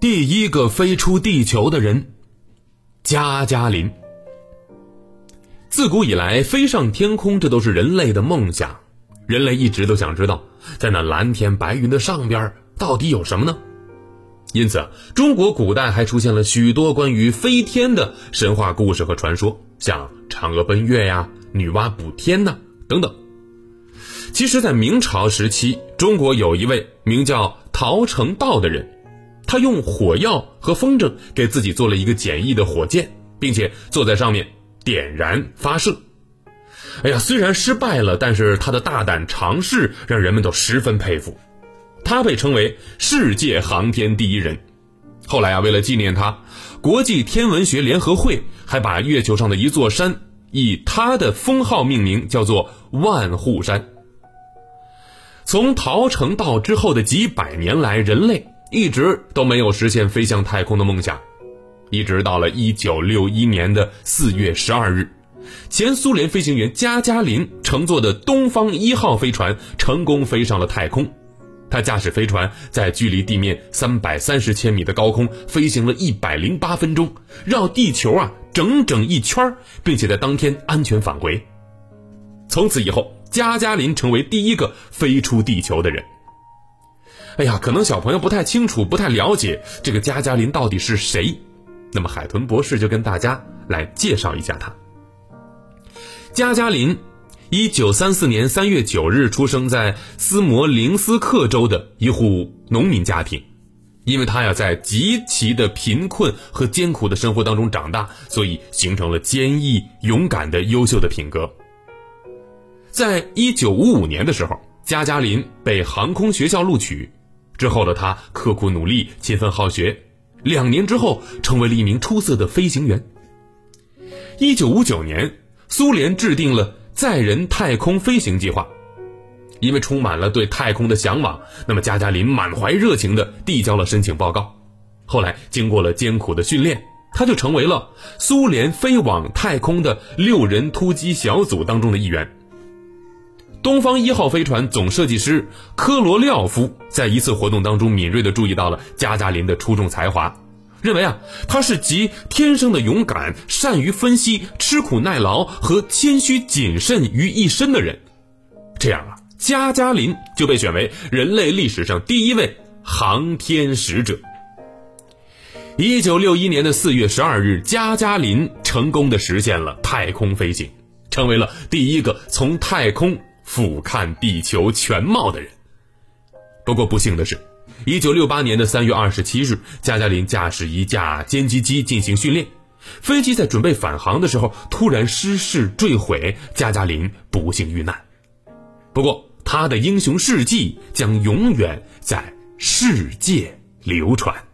第一个飞出地球的人，加加林。自古以来，飞上天空，这都是人类的梦想。人类一直都想知道，在那蓝天白云的上边，到底有什么呢？因此，中国古代还出现了许多关于飞天的神话故事和传说，像嫦娥奔月呀、女娲补天呐等等。其实，在明朝时期，中国有一位名叫陶成道的人，他用火药和风筝给自己做了一个简易的火箭，并且坐在上面点燃发射。哎呀，虽然失败了，但是他的大胆尝试让人们都十分佩服。他被称为世界航天第一人。后来啊，为了纪念他，国际天文学联合会还把月球上的一座山以他的封号命名，叫做万户山。从陶成道之后的几百年来，人类一直都没有实现飞向太空的梦想，一直到了1961年的4月12日，前苏联飞行员加加林乘坐的东方一号飞船成功飞上了太空。他驾驶飞船在距离地面三百三十千米的高空飞行了一百零八分钟，绕地球啊整整一圈，并且在当天安全返回。从此以后，加加林成为第一个飞出地球的人。哎呀，可能小朋友不太清楚、不太了解这个加加林到底是谁，那么海豚博士就跟大家来介绍一下他。加加林。一九三四年三月九日出生在斯摩棱斯克州的一户农民家庭，因为他呀在极其的贫困和艰苦的生活当中长大，所以形成了坚毅勇敢的优秀的品格。在一九五五年的时候，加加林被航空学校录取，之后的他刻苦努力、勤奋好学，两年之后成为了一名出色的飞行员。一九五九年，苏联制定了。载人太空飞行计划，因为充满了对太空的向往，那么加加林满怀热情地递交了申请报告。后来经过了艰苦的训练，他就成为了苏联飞往太空的六人突击小组当中的一员。东方一号飞船总设计师科罗廖夫在一次活动当中敏锐地注意到了加加林的出众才华。认为啊，他是集天生的勇敢、善于分析、吃苦耐劳和谦虚谨慎于一身的人。这样啊，加加林就被选为人类历史上第一位航天使者。一九六一年的四月十二日，加加林成功的实现了太空飞行，成为了第一个从太空俯瞰地球全貌的人。不过不幸的是。一九六八年的三月二十七日，加加林驾驶一架歼击机进行训练，飞机在准备返航的时候突然失事坠毁，加加林不幸遇难。不过，他的英雄事迹将永远在世界流传。